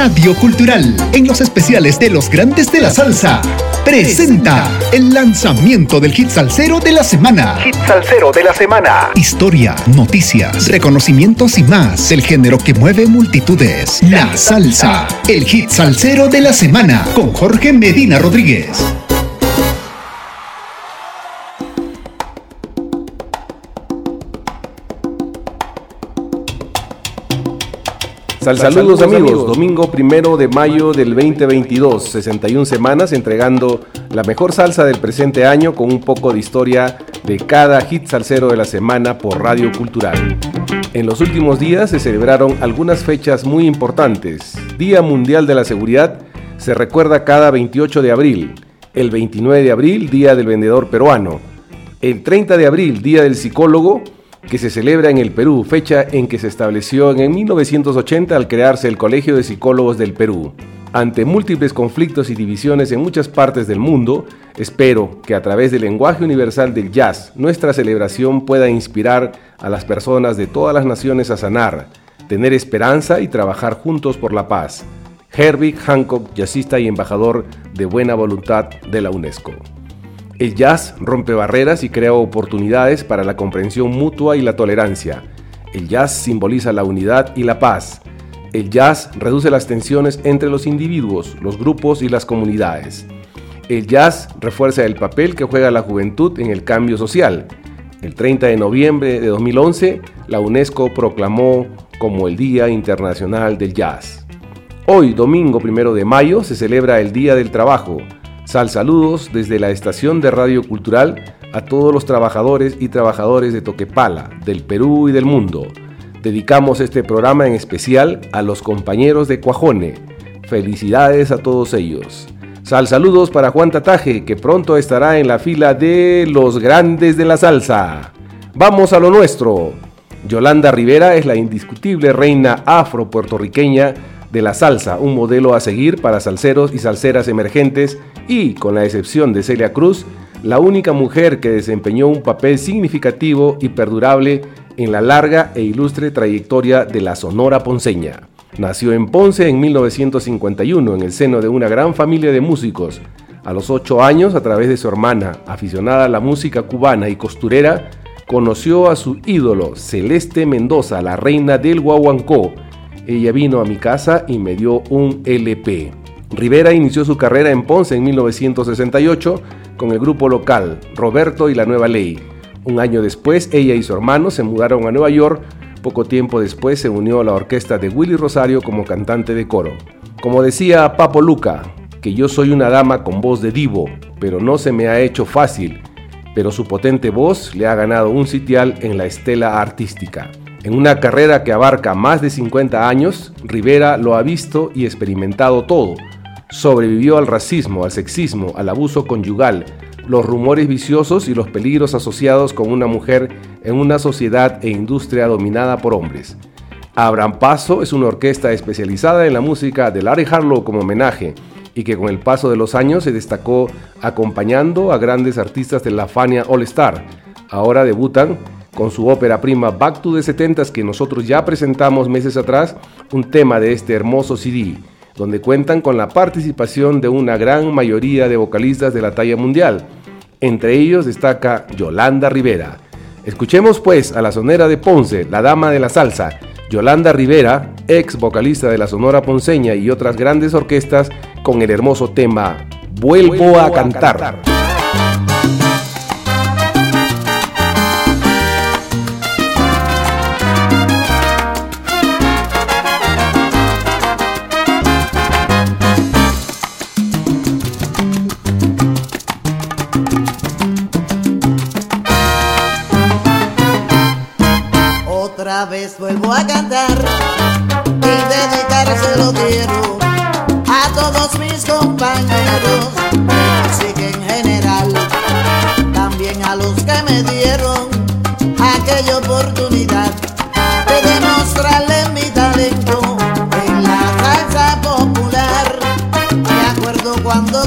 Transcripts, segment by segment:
Radio Cultural, en los especiales de los grandes de la salsa, presenta el lanzamiento del hit salsero de la semana. Hit salsero de la semana. Historia, noticias, reconocimientos y más. El género que mueve multitudes. La salsa. El hit salsero de la semana con Jorge Medina Rodríguez. Saludos amigos, domingo primero de mayo del 2022, 61 semanas entregando la mejor salsa del presente año con un poco de historia de cada hit salsero de la semana por Radio Cultural. En los últimos días se celebraron algunas fechas muy importantes. Día Mundial de la Seguridad se recuerda cada 28 de abril, el 29 de abril, Día del Vendedor Peruano, el 30 de abril, Día del Psicólogo, que se celebra en el Perú, fecha en que se estableció en 1980 al crearse el Colegio de Psicólogos del Perú. Ante múltiples conflictos y divisiones en muchas partes del mundo, espero que a través del lenguaje universal del jazz nuestra celebración pueda inspirar a las personas de todas las naciones a sanar, tener esperanza y trabajar juntos por la paz. Herbie Hancock, jazzista y embajador de buena voluntad de la UNESCO. El jazz rompe barreras y crea oportunidades para la comprensión mutua y la tolerancia. El jazz simboliza la unidad y la paz. El jazz reduce las tensiones entre los individuos, los grupos y las comunidades. El jazz refuerza el papel que juega la juventud en el cambio social. El 30 de noviembre de 2011, la UNESCO proclamó como el Día Internacional del Jazz. Hoy, domingo 1 de mayo, se celebra el Día del Trabajo, Sal saludos desde la estación de Radio Cultural a todos los trabajadores y trabajadores de Toquepala, del Perú y del mundo. Dedicamos este programa en especial a los compañeros de Cuajone. Felicidades a todos ellos. Sal saludos para Juan Tataje, que pronto estará en la fila de los grandes de la salsa. Vamos a lo nuestro. Yolanda Rivera es la indiscutible reina afro-puertorriqueña de la salsa, un modelo a seguir para salseros y salseras emergentes y, con la excepción de Celia Cruz, la única mujer que desempeñó un papel significativo y perdurable en la larga e ilustre trayectoria de la Sonora Ponceña. Nació en Ponce en 1951 en el seno de una gran familia de músicos. A los ocho años, a través de su hermana, aficionada a la música cubana y costurera, conoció a su ídolo, Celeste Mendoza, la reina del Guaguancó, ella vino a mi casa y me dio un LP. Rivera inició su carrera en Ponce en 1968 con el grupo local Roberto y la Nueva Ley. Un año después, ella y su hermano se mudaron a Nueva York. Poco tiempo después se unió a la orquesta de Willy Rosario como cantante de coro. Como decía Papo Luca, que yo soy una dama con voz de divo, pero no se me ha hecho fácil, pero su potente voz le ha ganado un sitial en la estela artística. En una carrera que abarca más de 50 años, Rivera lo ha visto y experimentado todo. Sobrevivió al racismo, al sexismo, al abuso conyugal, los rumores viciosos y los peligros asociados con una mujer en una sociedad e industria dominada por hombres. Abraham Paso es una orquesta especializada en la música de Larry Harlow como homenaje y que con el paso de los años se destacó acompañando a grandes artistas de la Fania All Star. Ahora debutan con su ópera prima Back to the 70s que nosotros ya presentamos meses atrás, un tema de este hermoso CD, donde cuentan con la participación de una gran mayoría de vocalistas de la talla mundial. Entre ellos destaca Yolanda Rivera. Escuchemos pues a la sonera de Ponce, la dama de la salsa, Yolanda Rivera, ex vocalista de la Sonora Ponceña y otras grandes orquestas, con el hermoso tema Vuelvo, a, cantar. Vez vuelvo a cantar y dedicárselo quiero a todos mis compañeros, así que en general, también a los que me dieron aquella oportunidad de demostrarle mi talento en la salsa popular. Me acuerdo cuando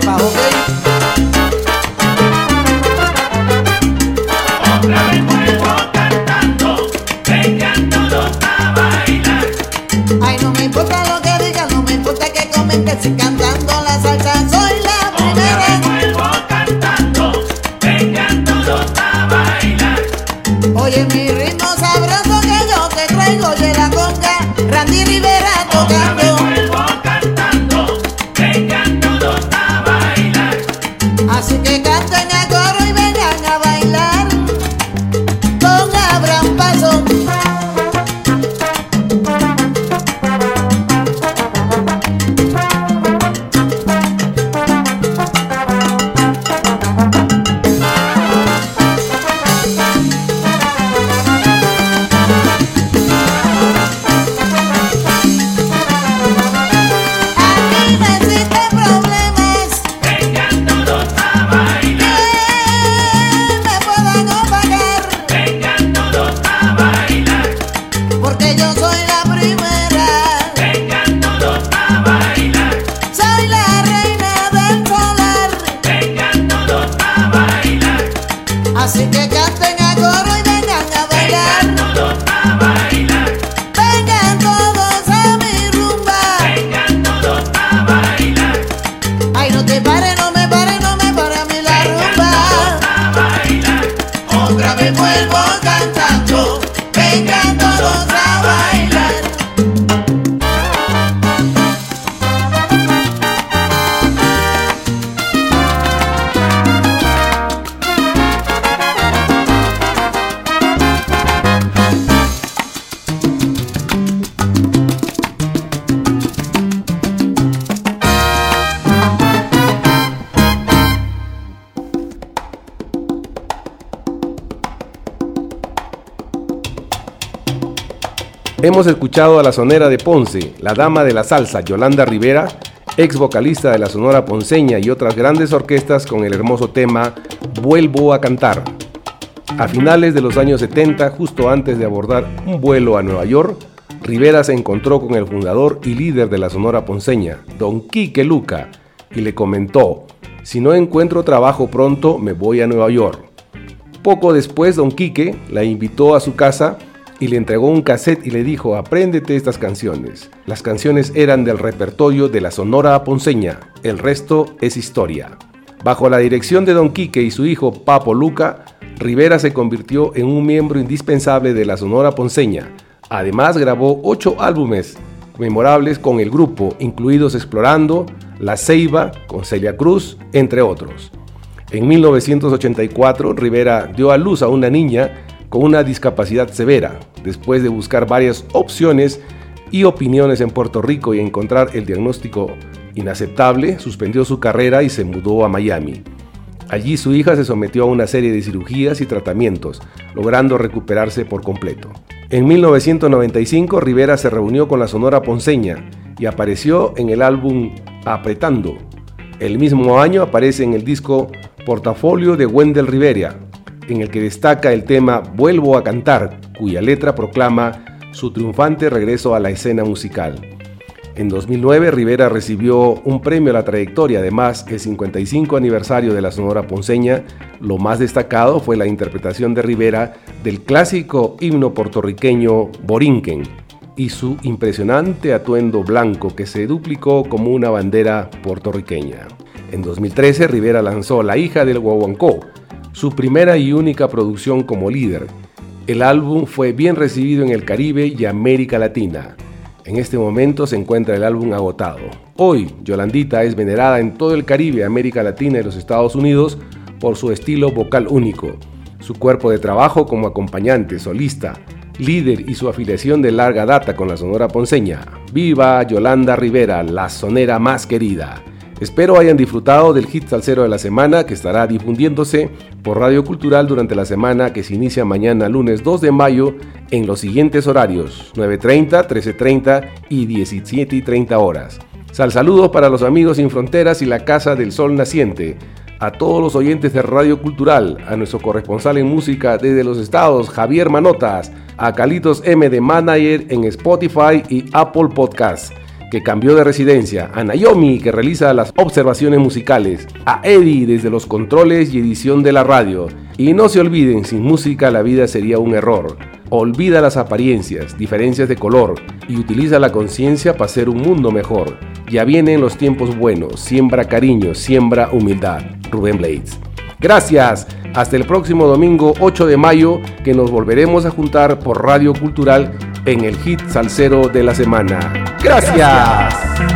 sepas, ¿ok? Otra vez vuelvo cantando, vengan todos a bailar. Ay, no me importa lo que digan, no me importa que comenten, si cantando la salsa soy la Otra primera. Vez vuelvo cantando, vengan todos a bailar. Oye, mi ritmo sabroso que yo te traigo de la conga, Randy Rivera tocando. bailar. Hemos escuchado a la sonera de Ponce, la dama de la salsa Yolanda Rivera, ex vocalista de la Sonora Ponceña y otras grandes orquestas con el hermoso tema Vuelvo a cantar. A finales de los años 70, justo antes de abordar un vuelo a Nueva York, Rivera se encontró con el fundador y líder de la Sonora Ponceña, don Quique Luca, y le comentó, si no encuentro trabajo pronto, me voy a Nueva York. Poco después, don Quique la invitó a su casa y le entregó un cassette y le dijo, apréndete estas canciones. Las canciones eran del repertorio de la Sonora Ponceña, el resto es historia. Bajo la dirección de Don Quique y su hijo Papo Luca, Rivera se convirtió en un miembro indispensable de la Sonora Ponceña. Además grabó ocho álbumes memorables con el grupo, incluidos Explorando, La Ceiba, con Celia Cruz, entre otros. En 1984, Rivera dio a luz a una niña con una discapacidad severa, después de buscar varias opciones y opiniones en Puerto Rico y encontrar el diagnóstico inaceptable, suspendió su carrera y se mudó a Miami. Allí su hija se sometió a una serie de cirugías y tratamientos, logrando recuperarse por completo. En 1995 Rivera se reunió con la Sonora Ponceña y apareció en el álbum Apretando. El mismo año aparece en el disco Portafolio de Wendell Rivera, en el que destaca el tema Vuelvo a cantar, cuya letra proclama su triunfante regreso a la escena musical. En 2009 Rivera recibió un premio a la trayectoria, además el 55 aniversario de la Sonora Ponceña, lo más destacado fue la interpretación de Rivera del clásico himno puertorriqueño Borinquen. y su impresionante atuendo blanco que se duplicó como una bandera puertorriqueña. En 2013 Rivera lanzó La hija del Guaguancó, su primera y única producción como líder. El álbum fue bien recibido en el Caribe y América Latina. En este momento se encuentra el álbum agotado. Hoy, Yolandita es venerada en todo el Caribe, América Latina y los Estados Unidos por su estilo vocal único, su cuerpo de trabajo como acompañante, solista, líder y su afiliación de larga data con la Sonora Ponceña. Viva Yolanda Rivera, la sonera más querida. Espero hayan disfrutado del hit salsero de la semana que estará difundiéndose por Radio Cultural durante la semana que se inicia mañana lunes 2 de mayo en los siguientes horarios 9.30, 13.30 y 17.30 horas. Sal saludos para los amigos sin fronteras y la Casa del Sol Naciente, a todos los oyentes de Radio Cultural, a nuestro corresponsal en música desde los estados Javier Manotas, a Calitos M de Manager en Spotify y Apple Podcasts que cambió de residencia, a Naomi, que realiza las observaciones musicales, a Eddie desde los controles y edición de la radio. Y no se olviden, sin música la vida sería un error. Olvida las apariencias, diferencias de color y utiliza la conciencia para hacer un mundo mejor. Ya vienen los tiempos buenos, siembra cariño, siembra humildad. Rubén Blades. Gracias, hasta el próximo domingo 8 de mayo que nos volveremos a juntar por Radio Cultural en el hit salsero de la semana. Gracias.